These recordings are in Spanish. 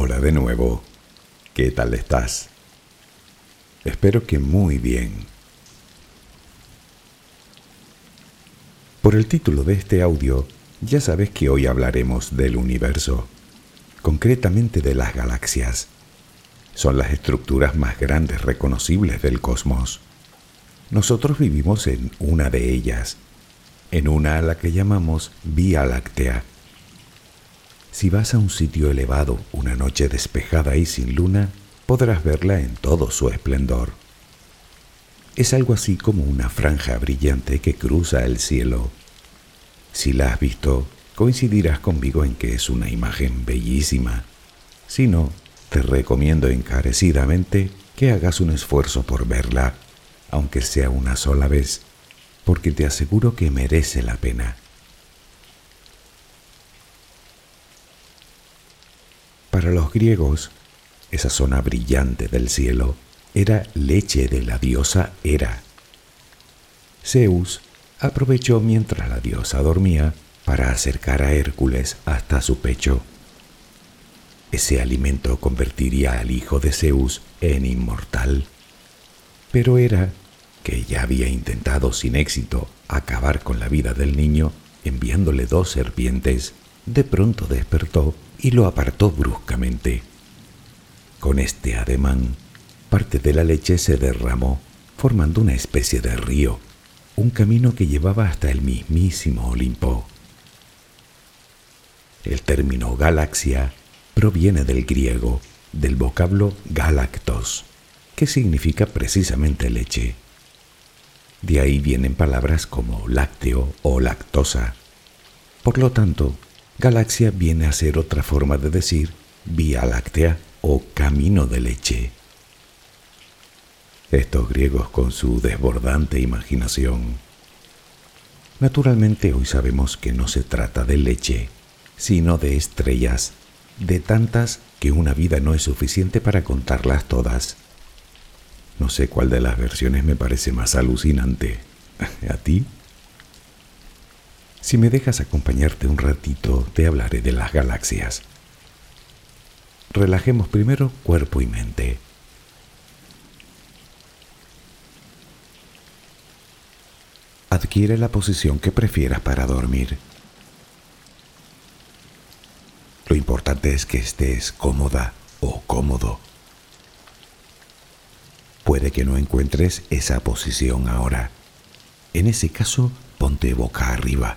Hola de nuevo. ¿Qué tal estás? Espero que muy bien. Por el título de este audio, ya sabes que hoy hablaremos del universo, concretamente de las galaxias. Son las estructuras más grandes reconocibles del cosmos. Nosotros vivimos en una de ellas, en una a la que llamamos Vía Láctea si vas a un sitio elevado una noche despejada y sin luna, podrás verla en todo su esplendor. Es algo así como una franja brillante que cruza el cielo. Si la has visto, coincidirás conmigo en que es una imagen bellísima. Si no, te recomiendo encarecidamente que hagas un esfuerzo por verla, aunque sea una sola vez, porque te aseguro que merece la pena. Para los griegos, esa zona brillante del cielo era leche de la diosa Hera. Zeus aprovechó mientras la diosa dormía para acercar a Hércules hasta su pecho. Ese alimento convertiría al hijo de Zeus en inmortal. Pero Hera, que ya había intentado sin éxito acabar con la vida del niño enviándole dos serpientes, de pronto despertó y lo apartó bruscamente. Con este ademán, parte de la leche se derramó, formando una especie de río, un camino que llevaba hasta el mismísimo Olimpo. El término galaxia proviene del griego, del vocablo galactos, que significa precisamente leche. De ahí vienen palabras como lácteo o lactosa. Por lo tanto, Galaxia viene a ser otra forma de decir Vía Láctea o camino de leche. Estos griegos con su desbordante imaginación. Naturalmente hoy sabemos que no se trata de leche, sino de estrellas, de tantas que una vida no es suficiente para contarlas todas. No sé cuál de las versiones me parece más alucinante. ¿A ti? Si me dejas acompañarte un ratito, te hablaré de las galaxias. Relajemos primero cuerpo y mente. Adquiere la posición que prefieras para dormir. Lo importante es que estés cómoda o cómodo. Puede que no encuentres esa posición ahora. En ese caso, ponte boca arriba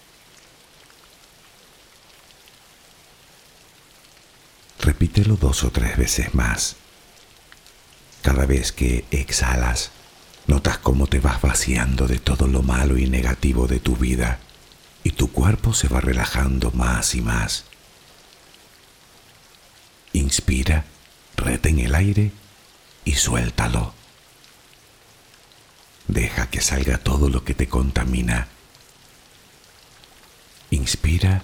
Repítelo dos o tres veces más. Cada vez que exhalas, notas cómo te vas vaciando de todo lo malo y negativo de tu vida y tu cuerpo se va relajando más y más. Inspira, retén el aire y suéltalo. Deja que salga todo lo que te contamina. Inspira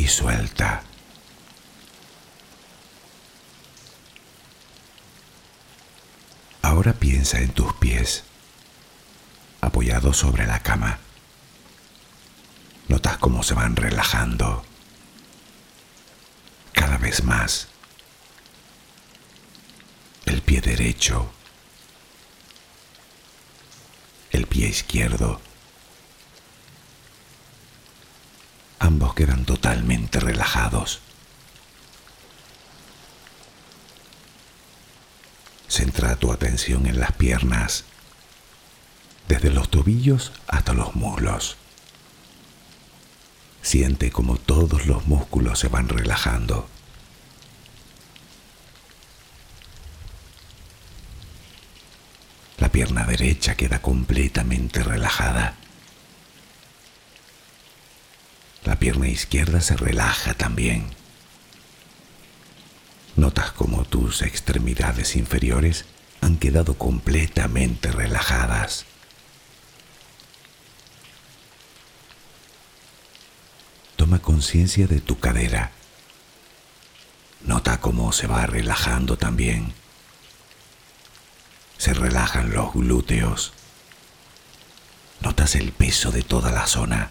y suelta. Ahora piensa en tus pies, apoyados sobre la cama. Notas cómo se van relajando cada vez más. El pie derecho, el pie izquierdo. Ambos quedan totalmente relajados. Centra tu atención en las piernas, desde los tobillos hasta los muslos. Siente como todos los músculos se van relajando. La pierna derecha queda completamente relajada. La pierna izquierda se relaja también. Notas como tus extremidades inferiores han quedado completamente relajadas. Toma conciencia de tu cadera. Nota cómo se va relajando también. Se relajan los glúteos. Notas el peso de toda la zona.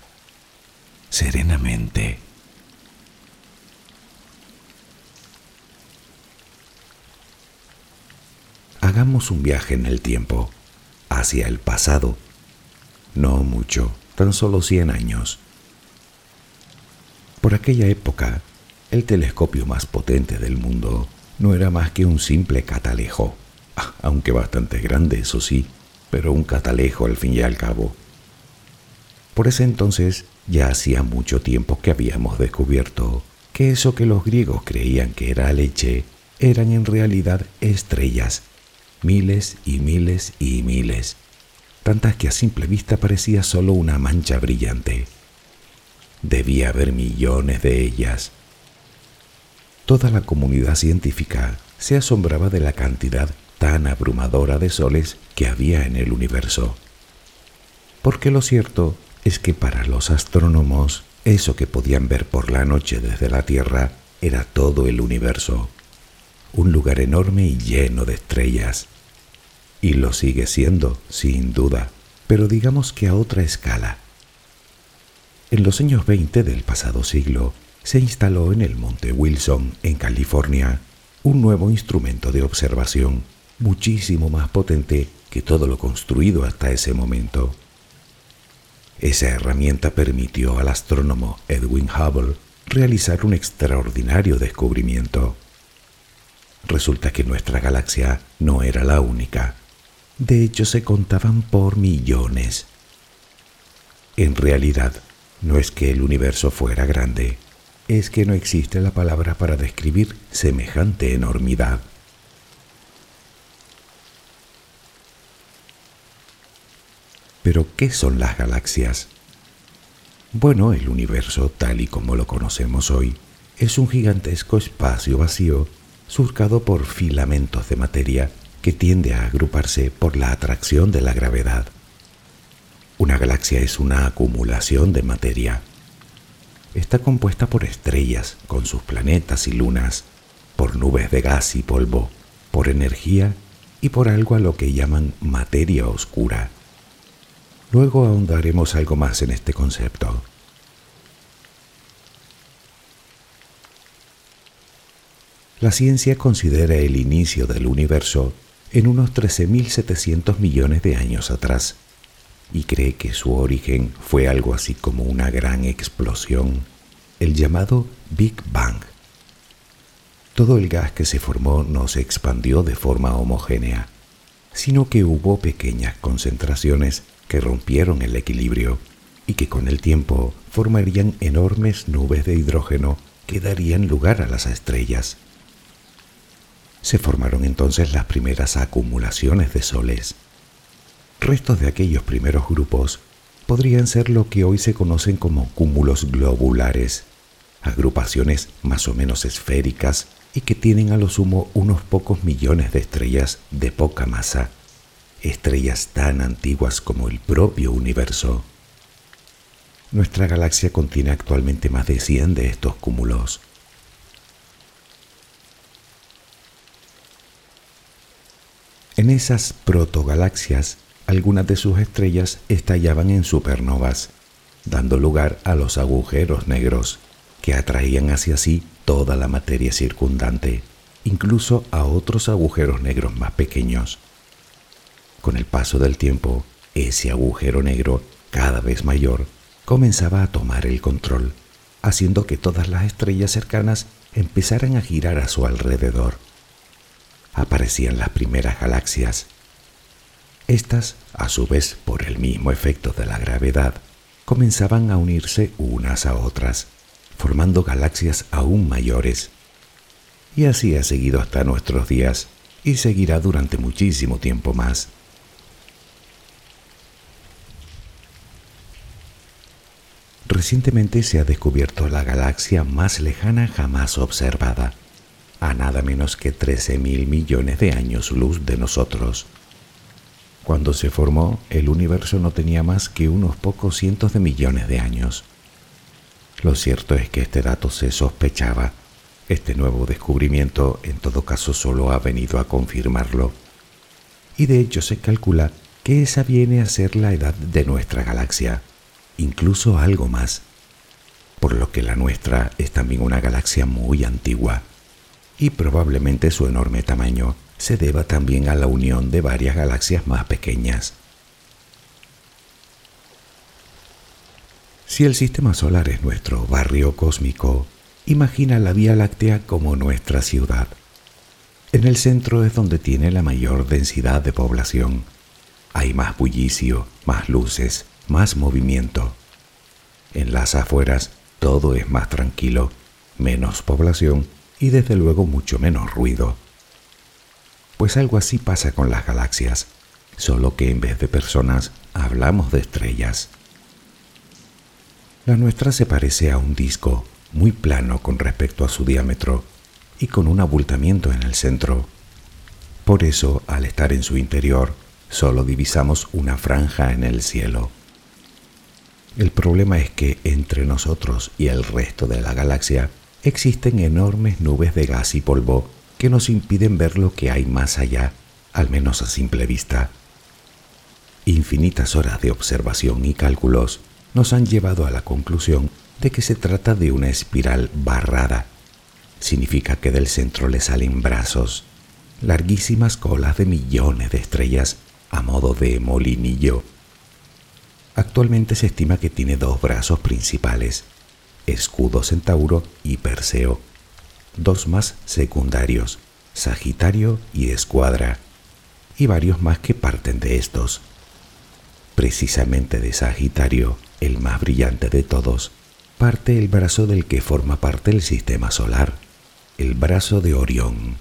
serenamente. Hagamos un viaje en el tiempo, hacia el pasado. No mucho, tan solo 100 años. Por aquella época, el telescopio más potente del mundo no era más que un simple catalejo, aunque bastante grande, eso sí, pero un catalejo al fin y al cabo. Por ese entonces ya hacía mucho tiempo que habíamos descubierto que eso que los griegos creían que era leche eran en realidad estrellas, miles y miles y miles, tantas que a simple vista parecía solo una mancha brillante. Debía haber millones de ellas. Toda la comunidad científica se asombraba de la cantidad tan abrumadora de soles que había en el universo. Porque lo cierto es que para los astrónomos eso que podían ver por la noche desde la Tierra era todo el universo, un lugar enorme y lleno de estrellas. Y lo sigue siendo, sin duda, pero digamos que a otra escala. En los años 20 del pasado siglo se instaló en el Monte Wilson, en California, un nuevo instrumento de observación muchísimo más potente que todo lo construido hasta ese momento. Esa herramienta permitió al astrónomo Edwin Hubble realizar un extraordinario descubrimiento. Resulta que nuestra galaxia no era la única. De hecho, se contaban por millones. En realidad, no es que el universo fuera grande, es que no existe la palabra para describir semejante enormidad. Pero, ¿qué son las galaxias? Bueno, el universo, tal y como lo conocemos hoy, es un gigantesco espacio vacío surcado por filamentos de materia que tiende a agruparse por la atracción de la gravedad. Una galaxia es una acumulación de materia. Está compuesta por estrellas con sus planetas y lunas, por nubes de gas y polvo, por energía y por algo a lo que llaman materia oscura. Luego ahondaremos algo más en este concepto. La ciencia considera el inicio del universo en unos 13.700 millones de años atrás y cree que su origen fue algo así como una gran explosión, el llamado Big Bang. Todo el gas que se formó no se expandió de forma homogénea, sino que hubo pequeñas concentraciones que rompieron el equilibrio y que con el tiempo formarían enormes nubes de hidrógeno que darían lugar a las estrellas. Se formaron entonces las primeras acumulaciones de soles. Restos de aquellos primeros grupos podrían ser lo que hoy se conocen como cúmulos globulares, agrupaciones más o menos esféricas y que tienen a lo sumo unos pocos millones de estrellas de poca masa, estrellas tan antiguas como el propio universo. Nuestra galaxia contiene actualmente más de 100 de estos cúmulos. En esas protogalaxias, algunas de sus estrellas estallaban en supernovas, dando lugar a los agujeros negros, que atraían hacia sí toda la materia circundante, incluso a otros agujeros negros más pequeños. Con el paso del tiempo, ese agujero negro, cada vez mayor, comenzaba a tomar el control, haciendo que todas las estrellas cercanas empezaran a girar a su alrededor. Aparecían las primeras galaxias. Estas, a su vez, por el mismo efecto de la gravedad, comenzaban a unirse unas a otras, formando galaxias aún mayores. Y así ha seguido hasta nuestros días y seguirá durante muchísimo tiempo más. Recientemente se ha descubierto la galaxia más lejana jamás observada, a nada menos que 13 mil millones de años luz de nosotros. Cuando se formó, el universo no tenía más que unos pocos cientos de millones de años. Lo cierto es que este dato se sospechaba. Este nuevo descubrimiento en todo caso solo ha venido a confirmarlo. Y de hecho se calcula que esa viene a ser la edad de nuestra galaxia incluso algo más, por lo que la nuestra es también una galaxia muy antigua, y probablemente su enorme tamaño se deba también a la unión de varias galaxias más pequeñas. Si el sistema solar es nuestro barrio cósmico, imagina la Vía Láctea como nuestra ciudad. En el centro es donde tiene la mayor densidad de población. Hay más bullicio, más luces, más movimiento. En las afueras todo es más tranquilo, menos población y desde luego mucho menos ruido. Pues algo así pasa con las galaxias, solo que en vez de personas hablamos de estrellas. La nuestra se parece a un disco muy plano con respecto a su diámetro y con un abultamiento en el centro. Por eso, al estar en su interior, solo divisamos una franja en el cielo. El problema es que entre nosotros y el resto de la galaxia existen enormes nubes de gas y polvo que nos impiden ver lo que hay más allá, al menos a simple vista. Infinitas horas de observación y cálculos nos han llevado a la conclusión de que se trata de una espiral barrada. Significa que del centro le salen brazos, larguísimas colas de millones de estrellas a modo de molinillo Actualmente se estima que tiene dos brazos principales, escudo centauro y perseo, dos más secundarios, Sagitario y Escuadra, y varios más que parten de estos. Precisamente de Sagitario, el más brillante de todos, parte el brazo del que forma parte del sistema solar, el brazo de Orión.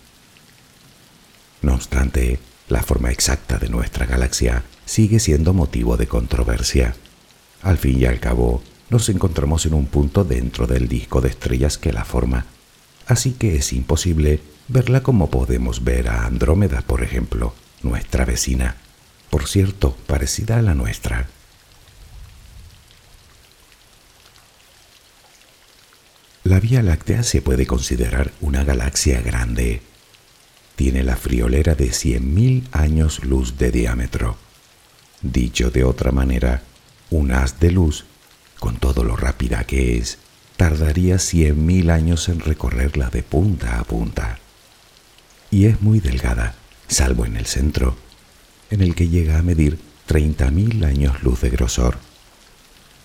No obstante, la forma exacta de nuestra galaxia sigue siendo motivo de controversia. Al fin y al cabo, nos encontramos en un punto dentro del disco de estrellas que la forma, así que es imposible verla como podemos ver a Andrómeda, por ejemplo, nuestra vecina, por cierto, parecida a la nuestra. La Vía Láctea se puede considerar una galaxia grande. Tiene la friolera de 100.000 años luz de diámetro Dicho de otra manera, un haz de luz, con todo lo rápida que es, tardaría cien mil años en recorrerla de punta a punta. Y es muy delgada, salvo en el centro, en el que llega a medir treinta mil años luz de grosor.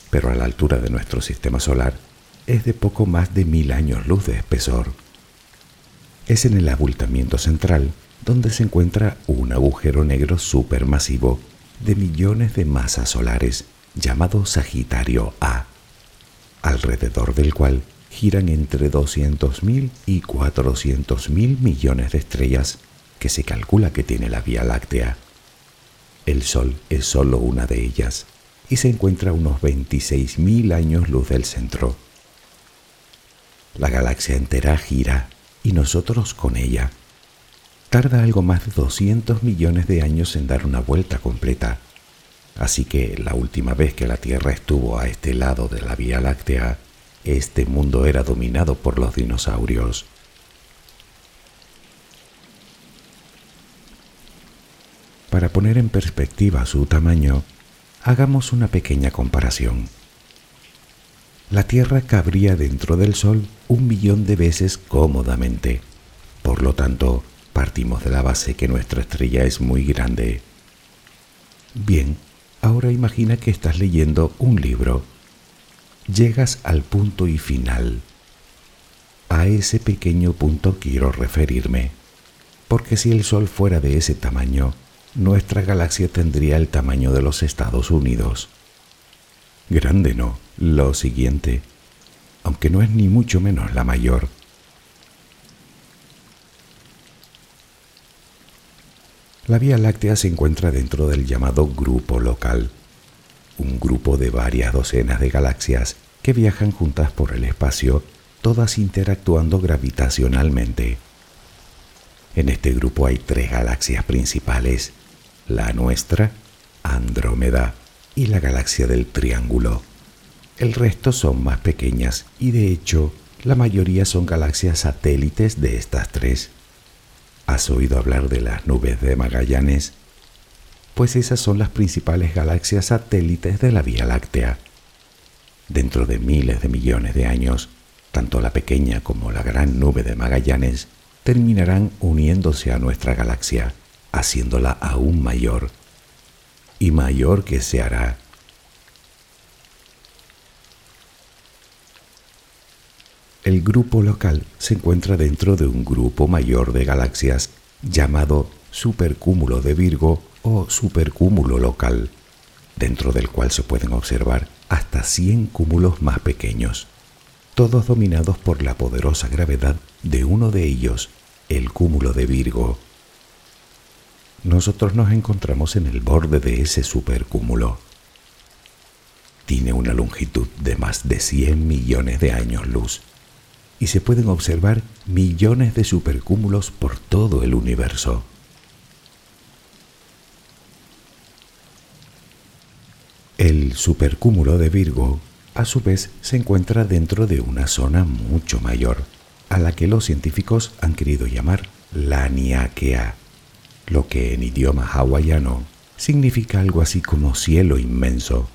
Pero a la altura de nuestro sistema solar es de poco más de mil años luz de espesor. Es en el abultamiento central donde se encuentra un agujero negro supermasivo de millones de masas solares llamado Sagitario A, alrededor del cual giran entre 200.000 y 400.000 millones de estrellas que se calcula que tiene la Vía Láctea. El Sol es solo una de ellas y se encuentra a unos 26.000 años luz del centro. La galaxia entera gira y nosotros con ella. Tarda algo más de 200 millones de años en dar una vuelta completa. Así que la última vez que la Tierra estuvo a este lado de la Vía Láctea, este mundo era dominado por los dinosaurios. Para poner en perspectiva su tamaño, hagamos una pequeña comparación. La Tierra cabría dentro del Sol un millón de veces cómodamente. Por lo tanto, partimos de la base que nuestra estrella es muy grande. Bien, ahora imagina que estás leyendo un libro. Llegas al punto y final. A ese pequeño punto quiero referirme, porque si el Sol fuera de ese tamaño, nuestra galaxia tendría el tamaño de los Estados Unidos. Grande no, lo siguiente, aunque no es ni mucho menos la mayor. La Vía Láctea se encuentra dentro del llamado grupo local, un grupo de varias docenas de galaxias que viajan juntas por el espacio, todas interactuando gravitacionalmente. En este grupo hay tres galaxias principales, la nuestra, Andrómeda, y la galaxia del Triángulo. El resto son más pequeñas y de hecho la mayoría son galaxias satélites de estas tres. ¿Has oído hablar de las nubes de Magallanes? Pues esas son las principales galaxias satélites de la Vía Láctea. Dentro de miles de millones de años, tanto la pequeña como la gran nube de Magallanes terminarán uniéndose a nuestra galaxia haciéndola aún mayor, y mayor que se hará. El grupo local se encuentra dentro de un grupo mayor de galaxias llamado supercúmulo de Virgo o supercúmulo local, dentro del cual se pueden observar hasta 100 cúmulos más pequeños, todos dominados por la poderosa gravedad de uno de ellos, el cúmulo de Virgo nosotros nos encontramos en el borde de ese supercúmulo. Tiene una longitud de más de 100 millones de años luz y se pueden observar millones de supercúmulos por todo el universo. El supercúmulo de Virgo, a su vez, se encuentra dentro de una zona mucho mayor, a la que los científicos han querido llamar la lo que en idioma hawaiano significa algo así como cielo inmenso.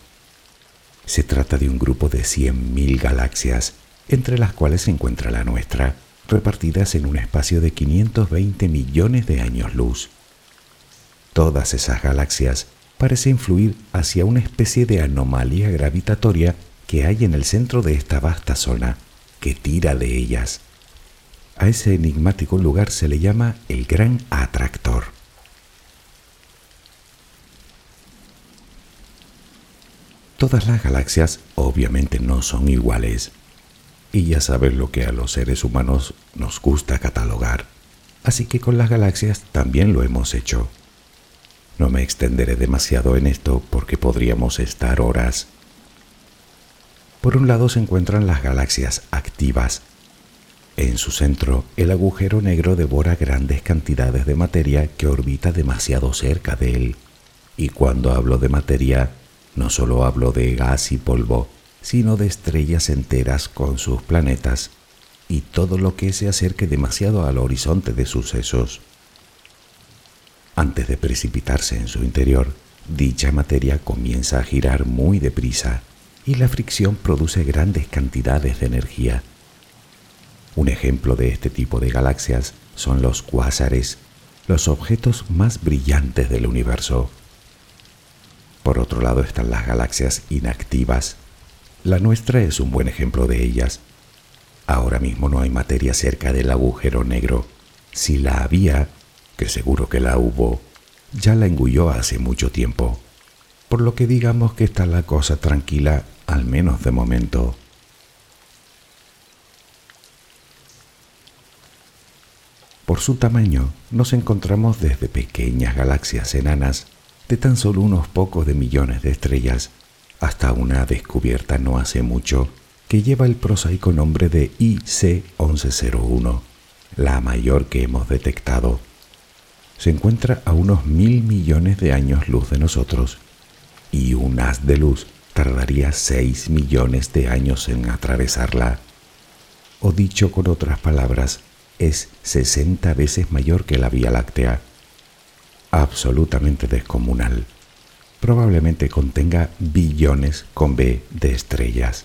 Se trata de un grupo de 100.000 galaxias, entre las cuales se encuentra la nuestra, repartidas en un espacio de 520 millones de años luz. Todas esas galaxias parecen fluir hacia una especie de anomalía gravitatoria que hay en el centro de esta vasta zona, que tira de ellas. A ese enigmático lugar se le llama el Gran Atractor. Todas las galaxias obviamente no son iguales. Y ya sabes lo que a los seres humanos nos gusta catalogar. Así que con las galaxias también lo hemos hecho. No me extenderé demasiado en esto porque podríamos estar horas. Por un lado se encuentran las galaxias activas. En su centro, el agujero negro devora grandes cantidades de materia que orbita demasiado cerca de él. Y cuando hablo de materia, no solo hablo de gas y polvo, sino de estrellas enteras con sus planetas y todo lo que se acerque demasiado al horizonte de sucesos. Antes de precipitarse en su interior, dicha materia comienza a girar muy deprisa y la fricción produce grandes cantidades de energía. Un ejemplo de este tipo de galaxias son los cuásares, los objetos más brillantes del universo. Por otro lado están las galaxias inactivas. La nuestra es un buen ejemplo de ellas. Ahora mismo no hay materia cerca del agujero negro. Si la había, que seguro que la hubo, ya la engulló hace mucho tiempo. Por lo que digamos que está la cosa tranquila, al menos de momento. Por su tamaño, nos encontramos desde pequeñas galaxias enanas de tan solo unos pocos de millones de estrellas hasta una descubierta no hace mucho que lleva el prosaico nombre de IC1101, la mayor que hemos detectado. Se encuentra a unos mil millones de años luz de nosotros y un haz de luz tardaría 6 millones de años en atravesarla. O dicho con otras palabras, es 60 veces mayor que la Vía Láctea. Absolutamente descomunal. Probablemente contenga billones con B de estrellas.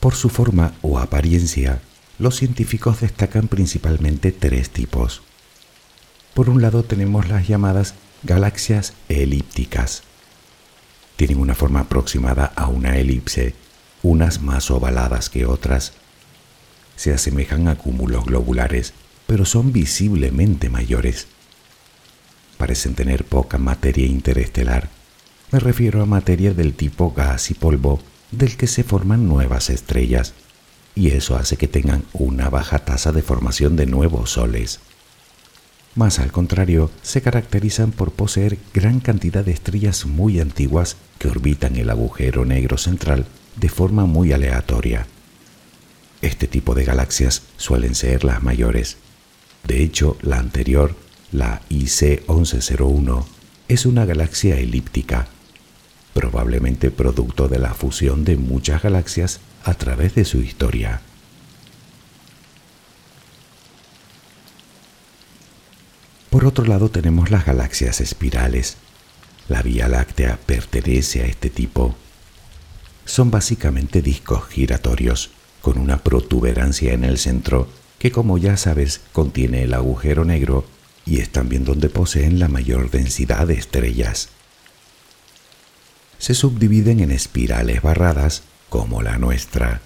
Por su forma o apariencia, los científicos destacan principalmente tres tipos. Por un lado tenemos las llamadas galaxias elípticas. Tienen una forma aproximada a una elipse, unas más ovaladas que otras. Se asemejan a cúmulos globulares, pero son visiblemente mayores. Parecen tener poca materia interestelar. Me refiero a materia del tipo gas y polvo del que se forman nuevas estrellas, y eso hace que tengan una baja tasa de formación de nuevos soles. Más al contrario, se caracterizan por poseer gran cantidad de estrellas muy antiguas que orbitan el agujero negro central de forma muy aleatoria. Este tipo de galaxias suelen ser las mayores. De hecho, la anterior, la IC 1101, es una galaxia elíptica probablemente producto de la fusión de muchas galaxias a través de su historia. Por otro lado tenemos las galaxias espirales. La Vía Láctea pertenece a este tipo. Son básicamente discos giratorios con una protuberancia en el centro que como ya sabes contiene el agujero negro y es también donde poseen la mayor densidad de estrellas se subdividen en espirales barradas como la nuestra,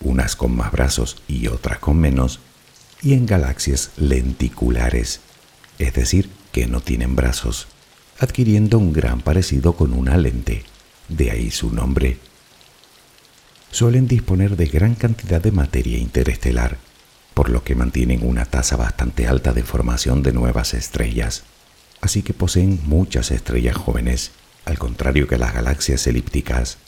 unas con más brazos y otras con menos, y en galaxias lenticulares, es decir, que no tienen brazos, adquiriendo un gran parecido con una lente, de ahí su nombre. Suelen disponer de gran cantidad de materia interestelar, por lo que mantienen una tasa bastante alta de formación de nuevas estrellas, así que poseen muchas estrellas jóvenes al contrario que las galaxias elípticas.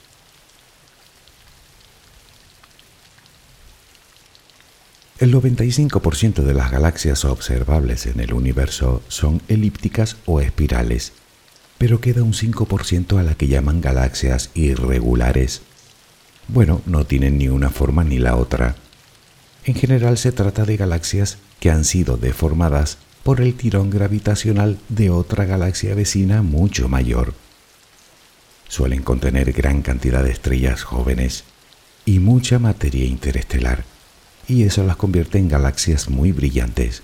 El 95% de las galaxias observables en el universo son elípticas o espirales, pero queda un 5% a la que llaman galaxias irregulares. Bueno, no tienen ni una forma ni la otra. En general se trata de galaxias que han sido deformadas por el tirón gravitacional de otra galaxia vecina mucho mayor suelen contener gran cantidad de estrellas jóvenes y mucha materia interestelar, y eso las convierte en galaxias muy brillantes.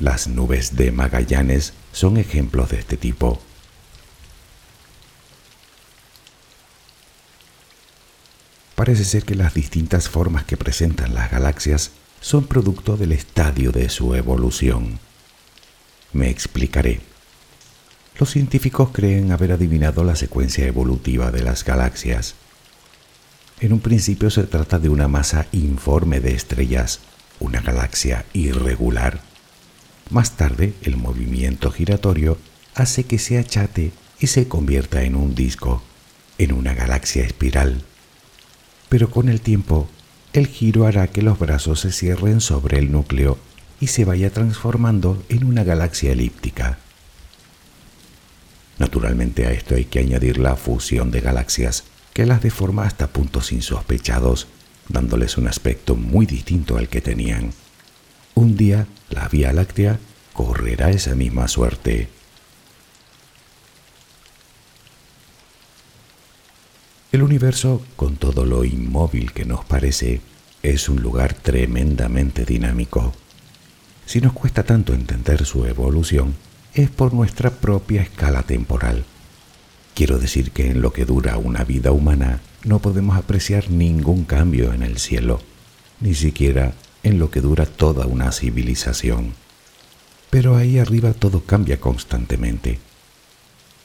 Las nubes de Magallanes son ejemplos de este tipo. Parece ser que las distintas formas que presentan las galaxias son producto del estadio de su evolución. Me explicaré los científicos creen haber adivinado la secuencia evolutiva de las galaxias. En un principio se trata de una masa informe de estrellas, una galaxia irregular. Más tarde, el movimiento giratorio hace que se achate y se convierta en un disco, en una galaxia espiral. Pero con el tiempo, el giro hará que los brazos se cierren sobre el núcleo y se vaya transformando en una galaxia elíptica. Naturalmente a esto hay que añadir la fusión de galaxias, que las deforma hasta puntos insospechados, dándoles un aspecto muy distinto al que tenían. Un día la Vía Láctea correrá esa misma suerte. El universo, con todo lo inmóvil que nos parece, es un lugar tremendamente dinámico. Si nos cuesta tanto entender su evolución, es por nuestra propia escala temporal. Quiero decir que en lo que dura una vida humana no podemos apreciar ningún cambio en el cielo, ni siquiera en lo que dura toda una civilización. Pero ahí arriba todo cambia constantemente.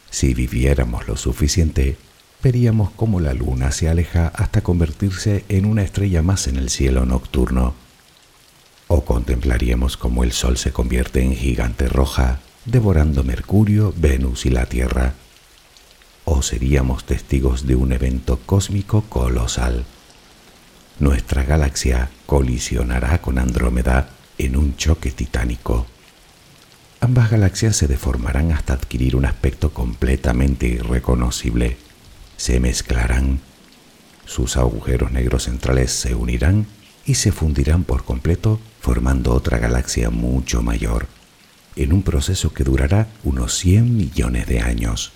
Si viviéramos lo suficiente, veríamos cómo la luna se aleja hasta convertirse en una estrella más en el cielo nocturno. O contemplaríamos cómo el Sol se convierte en gigante roja, devorando Mercurio, Venus y la Tierra. O seríamos testigos de un evento cósmico colosal. Nuestra galaxia colisionará con Andrómeda en un choque titánico. Ambas galaxias se deformarán hasta adquirir un aspecto completamente irreconocible. Se mezclarán. Sus agujeros negros centrales se unirán y se fundirán por completo formando otra galaxia mucho mayor, en un proceso que durará unos 100 millones de años.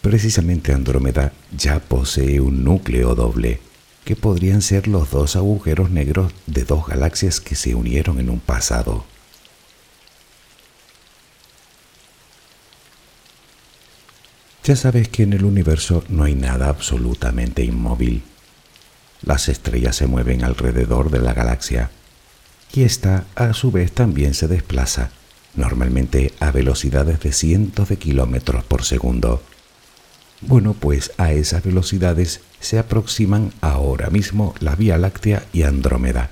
Precisamente Andrómeda ya posee un núcleo doble, que podrían ser los dos agujeros negros de dos galaxias que se unieron en un pasado. Ya sabes que en el universo no hay nada absolutamente inmóvil. Las estrellas se mueven alrededor de la galaxia y ésta a su vez también se desplaza, normalmente a velocidades de cientos de kilómetros por segundo. Bueno, pues a esas velocidades se aproximan ahora mismo la Vía Láctea y Andrómeda.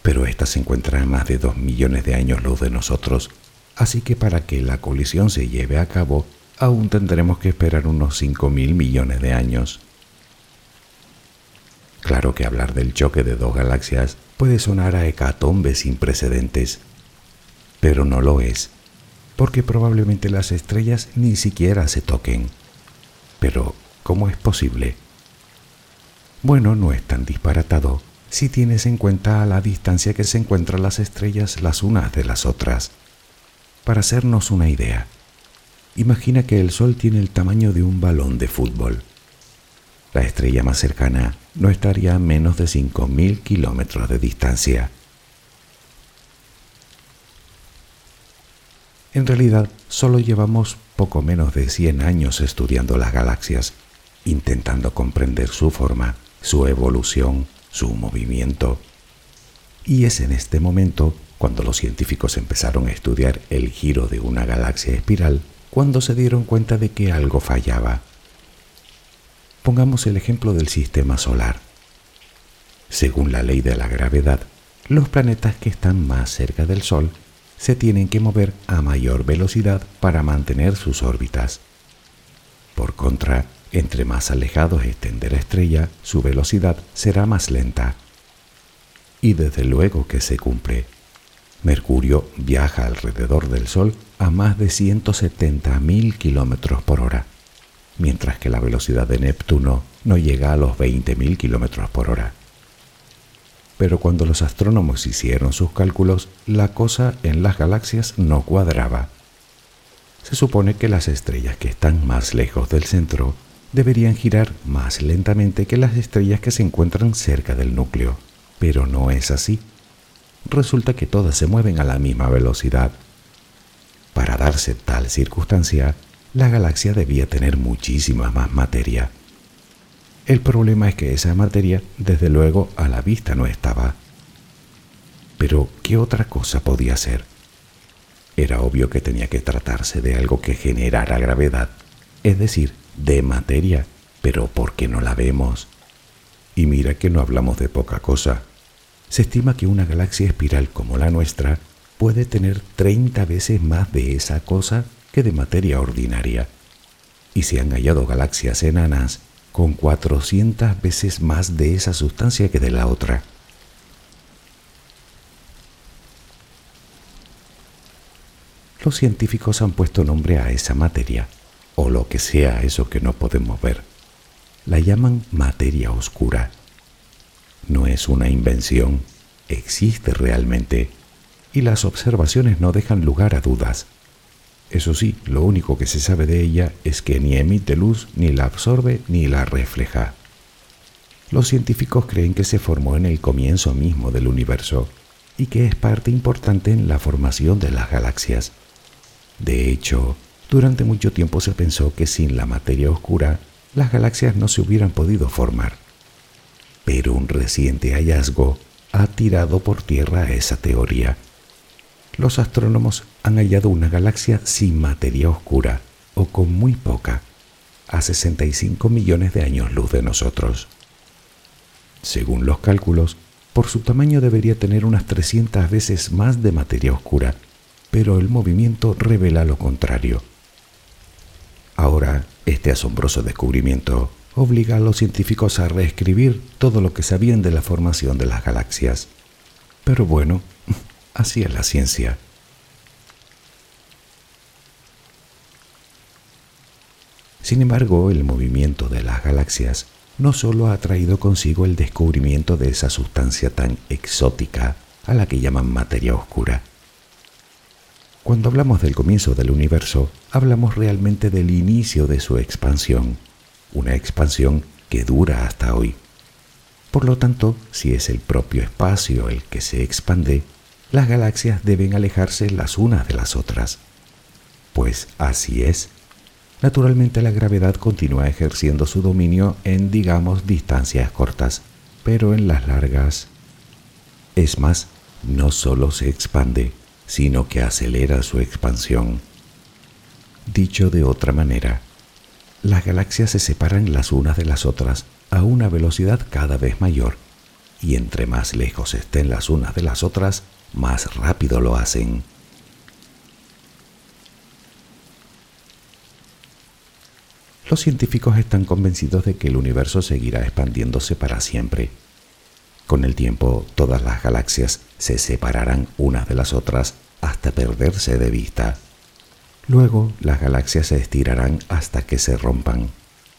Pero ésta se encuentra a más de dos millones de años luz de nosotros, así que para que la colisión se lleve a cabo, aún tendremos que esperar unos 5 mil millones de años. Claro que hablar del choque de dos galaxias puede sonar a hecatombe sin precedentes, pero no lo es, porque probablemente las estrellas ni siquiera se toquen. Pero, ¿cómo es posible? Bueno, no es tan disparatado si tienes en cuenta la distancia que se encuentran las estrellas las unas de las otras. Para hacernos una idea, Imagina que el Sol tiene el tamaño de un balón de fútbol. La estrella más cercana no estaría a menos de 5.000 kilómetros de distancia. En realidad, solo llevamos poco menos de 100 años estudiando las galaxias, intentando comprender su forma, su evolución, su movimiento. Y es en este momento, cuando los científicos empezaron a estudiar el giro de una galaxia espiral, cuando se dieron cuenta de que algo fallaba. Pongamos el ejemplo del sistema solar. Según la ley de la gravedad, los planetas que están más cerca del Sol se tienen que mover a mayor velocidad para mantener sus órbitas. Por contra, entre más alejados estén de la estrella, su velocidad será más lenta. Y desde luego que se cumple. Mercurio viaja alrededor del Sol a más de 170.000 kilómetros por hora, mientras que la velocidad de Neptuno no llega a los 20.000 kilómetros por hora. Pero cuando los astrónomos hicieron sus cálculos, la cosa en las galaxias no cuadraba. Se supone que las estrellas que están más lejos del centro deberían girar más lentamente que las estrellas que se encuentran cerca del núcleo, pero no es así resulta que todas se mueven a la misma velocidad. Para darse tal circunstancia, la galaxia debía tener muchísima más materia. El problema es que esa materia, desde luego, a la vista no estaba. Pero, ¿qué otra cosa podía ser? Era obvio que tenía que tratarse de algo que generara gravedad, es decir, de materia, pero ¿por qué no la vemos? Y mira que no hablamos de poca cosa se estima que una galaxia espiral como la nuestra puede tener 30 veces más de esa cosa que de materia ordinaria. Y se han hallado galaxias enanas con 400 veces más de esa sustancia que de la otra. Los científicos han puesto nombre a esa materia, o lo que sea eso que no podemos ver. La llaman materia oscura no es una invención, existe realmente y las observaciones no dejan lugar a dudas. Eso sí, lo único que se sabe de ella es que ni emite luz, ni la absorbe, ni la refleja. Los científicos creen que se formó en el comienzo mismo del universo y que es parte importante en la formación de las galaxias. De hecho, durante mucho tiempo se pensó que sin la materia oscura las galaxias no se hubieran podido formar pero un reciente hallazgo ha tirado por tierra esa teoría. Los astrónomos han hallado una galaxia sin materia oscura o con muy poca, a 65 millones de años luz de nosotros. Según los cálculos, por su tamaño debería tener unas 300 veces más de materia oscura, pero el movimiento revela lo contrario. Ahora, este asombroso descubrimiento obliga a los científicos a reescribir todo lo que sabían de la formación de las galaxias. Pero bueno, así es la ciencia. Sin embargo, el movimiento de las galaxias no solo ha traído consigo el descubrimiento de esa sustancia tan exótica a la que llaman materia oscura. Cuando hablamos del comienzo del universo, hablamos realmente del inicio de su expansión, una expansión que dura hasta hoy. Por lo tanto, si es el propio espacio el que se expande, las galaxias deben alejarse las unas de las otras. Pues así es. Naturalmente la gravedad continúa ejerciendo su dominio en, digamos, distancias cortas, pero en las largas. Es más, no solo se expande, sino que acelera su expansión. Dicho de otra manera, las galaxias se separan las unas de las otras a una velocidad cada vez mayor, y entre más lejos estén las unas de las otras, más rápido lo hacen. Los científicos están convencidos de que el universo seguirá expandiéndose para siempre. Con el tiempo, todas las galaxias se separarán unas de las otras hasta perderse de vista. Luego, las galaxias se estirarán hasta que se rompan.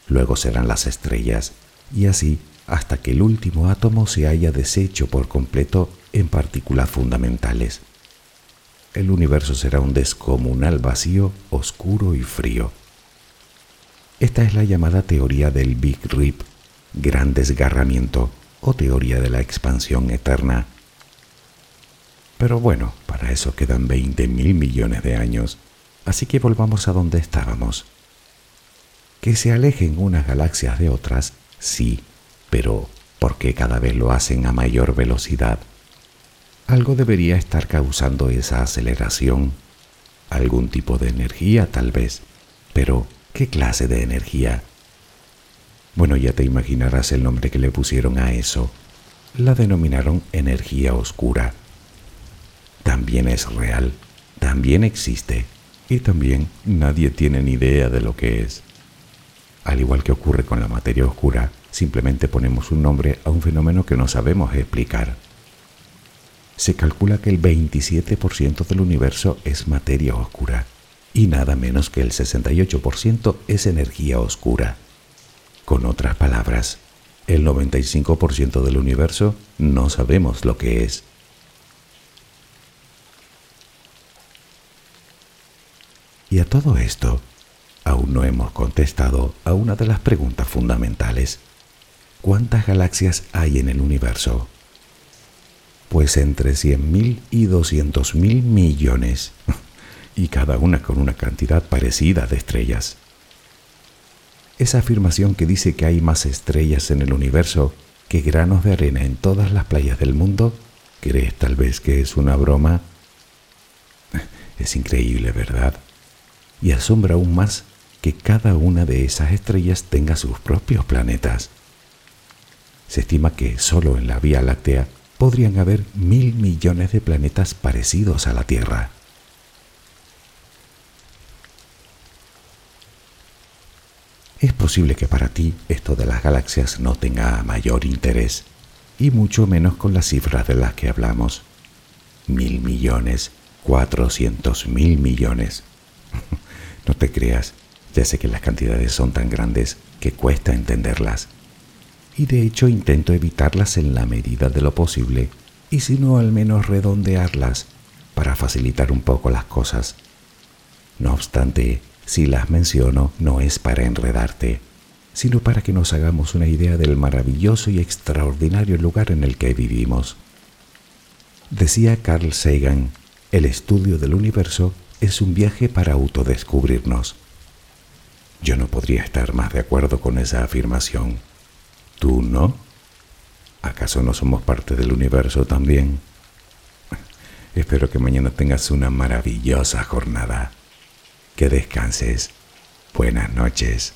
Luego serán las estrellas, y así hasta que el último átomo se haya deshecho por completo en partículas fundamentales. El universo será un descomunal vacío, oscuro y frío. Esta es la llamada teoría del Big Rip, gran desgarramiento o teoría de la expansión eterna. Pero bueno, para eso quedan 20 mil millones de años, así que volvamos a donde estábamos. Que se alejen unas galaxias de otras, sí, pero ¿por qué cada vez lo hacen a mayor velocidad? Algo debería estar causando esa aceleración, algún tipo de energía tal vez, pero ¿Qué clase de energía? Bueno, ya te imaginarás el nombre que le pusieron a eso. La denominaron energía oscura. También es real, también existe y también nadie tiene ni idea de lo que es. Al igual que ocurre con la materia oscura, simplemente ponemos un nombre a un fenómeno que no sabemos explicar. Se calcula que el 27% del universo es materia oscura y nada menos que el 68% es energía oscura. Con otras palabras, el 95% del universo no sabemos lo que es. Y a todo esto, aún no hemos contestado a una de las preguntas fundamentales. ¿Cuántas galaxias hay en el universo? Pues entre 100.000 y 200.000 millones. y cada una con una cantidad parecida de estrellas. Esa afirmación que dice que hay más estrellas en el universo que granos de arena en todas las playas del mundo, ¿crees tal vez que es una broma? Es increíble, ¿verdad? Y asombra aún más que cada una de esas estrellas tenga sus propios planetas. Se estima que solo en la Vía Láctea podrían haber mil millones de planetas parecidos a la Tierra. Es posible que para ti esto de las galaxias no tenga mayor interés, y mucho menos con las cifras de las que hablamos. Mil millones, cuatrocientos mil millones. no te creas, ya sé que las cantidades son tan grandes que cuesta entenderlas. Y de hecho intento evitarlas en la medida de lo posible, y si no al menos redondearlas para facilitar un poco las cosas. No obstante, si las menciono, no es para enredarte, sino para que nos hagamos una idea del maravilloso y extraordinario lugar en el que vivimos. Decía Carl Sagan, el estudio del universo es un viaje para autodescubrirnos. Yo no podría estar más de acuerdo con esa afirmación. ¿Tú no? ¿Acaso no somos parte del universo también? Espero que mañana tengas una maravillosa jornada. Que descanses. Buenas noches.